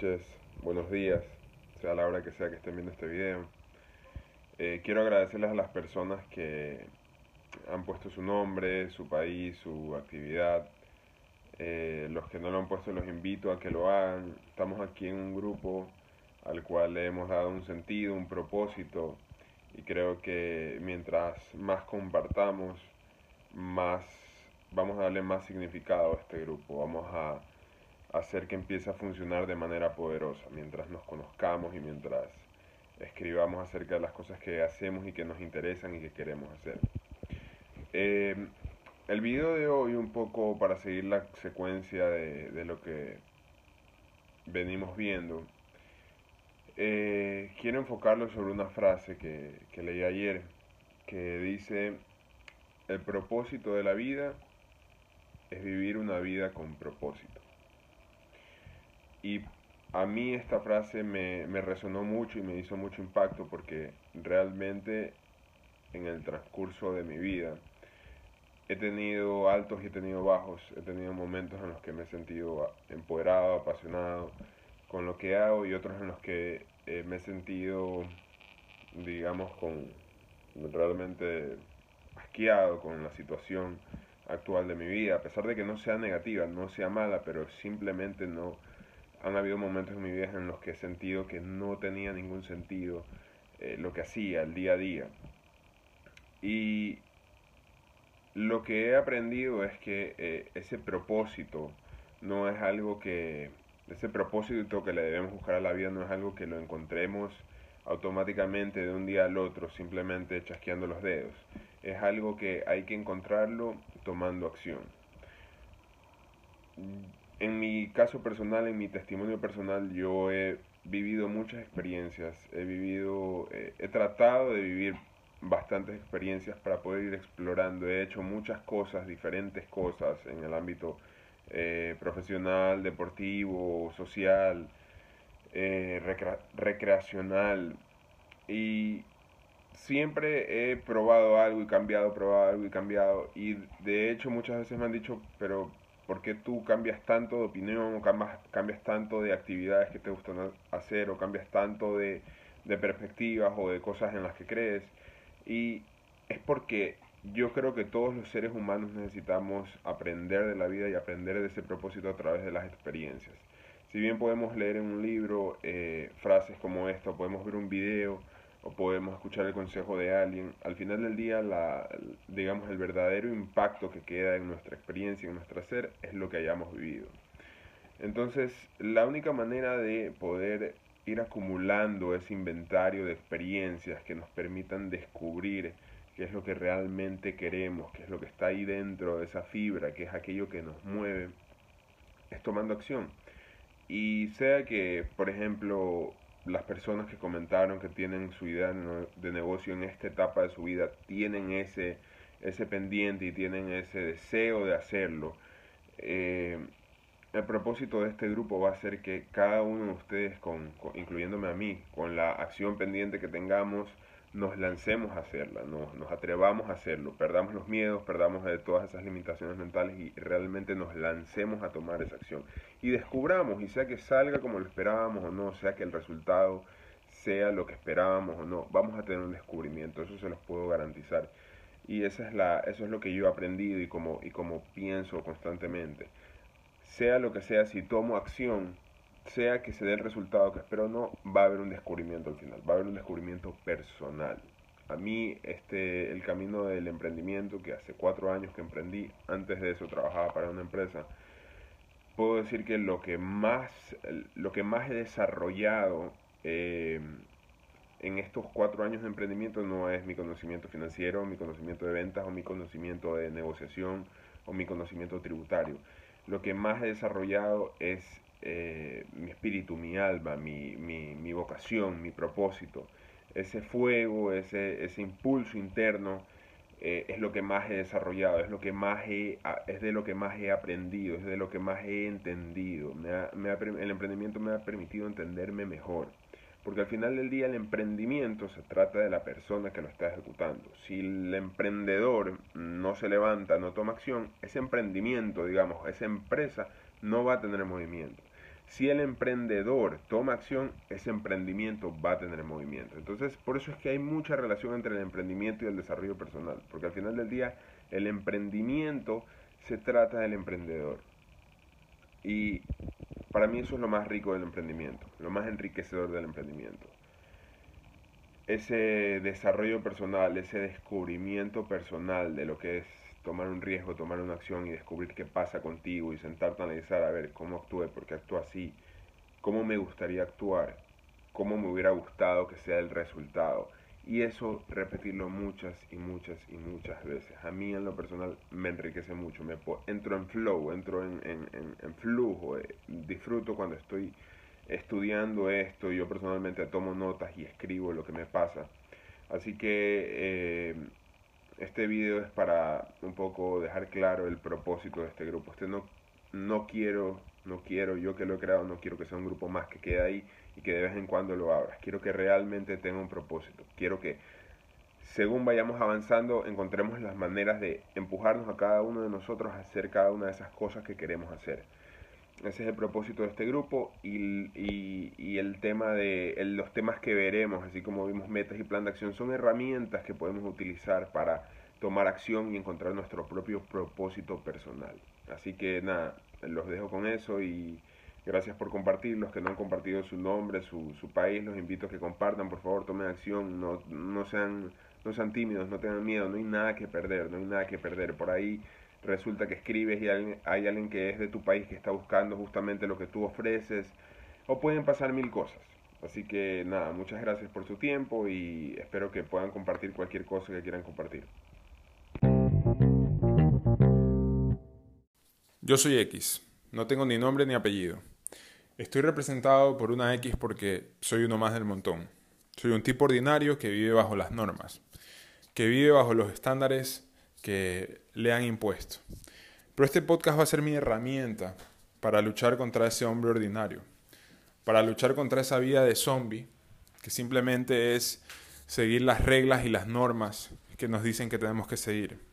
noches, buenos días, sea la hora que sea que estén viendo este video. Eh, quiero agradecerles a las personas que han puesto su nombre, su país, su actividad. Eh, los que no lo han puesto los invito a que lo hagan. Estamos aquí en un grupo al cual le hemos dado un sentido, un propósito y creo que mientras más compartamos, más vamos a darle más significado a este grupo. Vamos a hacer que empiece a funcionar de manera poderosa mientras nos conozcamos y mientras escribamos acerca de las cosas que hacemos y que nos interesan y que queremos hacer. Eh, el video de hoy, un poco para seguir la secuencia de, lo que venimos viendo, eh, quiero enfocarlo sobre una frase que, que leí ayer, que dice, el propósito de la vida es vivir una vida con propósito. Y a mí esta frase me, resonó mucho y me hizo mucho impacto porque realmente en el transcurso de mi vida he tenido altos y he tenido bajos, he tenido momentos en los que me he sentido empoderado, apasionado con lo que hago y otros en los que eh, me he sentido, digamos, con realmente asqueado con la situación actual de mi vida, a pesar de que no sea negativa, no sea mala, pero simplemente no, han habido momentos en mi vida en los que he sentido que no tenía ningún sentido eh, lo que hacía el día a día. Y lo que he aprendido es que eh, ese propósito no es algo que, ese propósito que le debemos buscar a la vida no es algo que lo encontremos automáticamente de un día al otro, simplemente chasqueando los dedos. Es algo que hay que encontrarlo tomando acción en mi caso personal, en mi testimonio personal, yo he vivido muchas experiencias, he vivido, eh, he tratado de vivir bastantes experiencias para poder ir explorando, he hecho muchas cosas, diferentes cosas en el ámbito eh, profesional, deportivo, social, eh, recreacional. Y siempre he probado algo y cambiado, probado algo y cambiado. Y de hecho muchas veces me han dicho, pero por qué tú cambias tanto de opinión o cambias, cambias tanto de actividades que te gustan hacer o cambias tanto de, de perspectivas o de cosas en las que crees. Y es porque yo creo que todos los seres humanos necesitamos aprender de la vida y aprender de ese propósito a través de las experiencias. Si bien podemos leer en un libro eh, frases como esta, podemos ver un video, o podemos escuchar el consejo de alguien, al final del día, la, digamos, el verdadero impacto que queda en nuestra experiencia, en nuestro ser, es lo que hayamos vivido. Entonces, la única manera de poder ir acumulando ese inventario de experiencias que nos permitan descubrir qué es lo que realmente queremos, qué es lo que está ahí dentro de esa fibra, qué es aquello que nos mueve, es tomando acción. Y sea que, por ejemplo, las personas que comentaron que tienen su idea de negocio en esta etapa de su vida tienen ese, ese pendiente y tienen ese deseo de hacerlo. Eh, el propósito de este grupo va a ser que cada uno de ustedes, con, incluyéndome a mí, con la acción pendiente que tengamos, nos lancemos a hacerla, nos, nos atrevamos a hacerlo, perdamos los miedos, perdamos de todas esas limitaciones mentales y realmente nos lancemos a tomar esa acción. Y descubramos, y sea que salga como lo esperábamos o no, sea que el resultado sea lo que esperábamos o no, vamos a tener un descubrimiento, eso se los puedo garantizar. Y esa es la, eso es lo que yo he aprendido y como, y como pienso constantemente. Sea lo que sea, si tomo acción, sea que se dé el resultado que espero o no, va a haber un descubrimiento al final, va a haber un descubrimiento personal. A mí, este, el camino del emprendimiento, que hace cuatro años que emprendí, antes de eso trabajaba para una empresa, puedo decir que lo que más, lo que más he desarrollado eh, en estos cuatro años de emprendimiento no es mi conocimiento financiero, mi conocimiento de ventas o mi conocimiento de negociación o mi conocimiento tributario. Lo que más he desarrollado es eh, mi espíritu, mi alma, mi, mi, mi, vocación, mi propósito. Ese fuego, ese, ese impulso interno eh, es lo que más he desarrollado, es, lo que más he, es de lo que más he aprendido, es de lo que más he entendido. Me el emprendimiento me ha permitido entenderme mejor. Porque al final del día el emprendimiento se trata de la persona que lo está ejecutando. Si el emprendedor no se levanta, no toma acción, ese emprendimiento, digamos, esa empresa no va a tener movimiento. Si el emprendedor toma acción, ese emprendimiento va a tener movimiento. Entonces, por eso es que hay mucha relación entre el emprendimiento y el desarrollo personal, porque al final del día el emprendimiento se trata del emprendedor. Y para mí eso es lo más rico del emprendimiento, lo más enriquecedor del emprendimiento. Ese desarrollo personal, ese descubrimiento personal de lo que es tomar un riesgo, tomar una acción y descubrir qué pasa contigo y sentarte a analizar a ver cómo actúe, por qué actúo así, cómo me gustaría actuar, cómo me hubiera gustado que sea el resultado. Y eso repetirlo muchas y muchas y muchas veces. A mí en lo personal me enriquece mucho. Me entro en flow, entro en, en, flujo. Eh, disfruto cuando estoy estudiando esto. Yo personalmente tomo notas y escribo lo que me pasa. Así que eh, este video es para un poco dejar claro el propósito de este grupo. Este no, no quiero, no quiero, yo que lo he creado, no quiero que sea un grupo más que quede ahí y que de vez en cuando lo abras. Quiero que realmente tenga un propósito. Quiero que según vayamos avanzando encontremos las maneras de empujarnos a cada uno de nosotros a hacer cada una de esas cosas que queremos hacer. Ese es el propósito de este grupo y, y, el tema de los temas que veremos, así como vimos metas y plan de acción, son herramientas que podemos utilizar para tomar acción y encontrar nuestro propio propósito personal. Así que nada, los dejo con eso y Gracias por compartir. Los que no han compartido su nombre, su, su país, los invito a que compartan. Por favor, tomen acción. No, no, sean, no sean tímidos, no tengan miedo. No hay nada que perder, no hay nada que perder. Por ahí resulta que escribes y hay, alguien que es de tu país que está buscando justamente lo que tú ofreces. O pueden pasar mil cosas. Así que nada, muchas gracias por su tiempo y espero que puedan compartir cualquier cosa que quieran compartir. Yo soy X. No tengo ni nombre ni apellido. Estoy representado por una X porque soy uno más del montón. Soy un tipo ordinario que vive bajo las normas, que vive bajo los estándares que le han impuesto. Pero este podcast va a ser mi herramienta para luchar contra ese hombre ordinario, para luchar contra esa vida de zombie que simplemente es seguir las reglas y las normas que nos dicen que tenemos que seguir.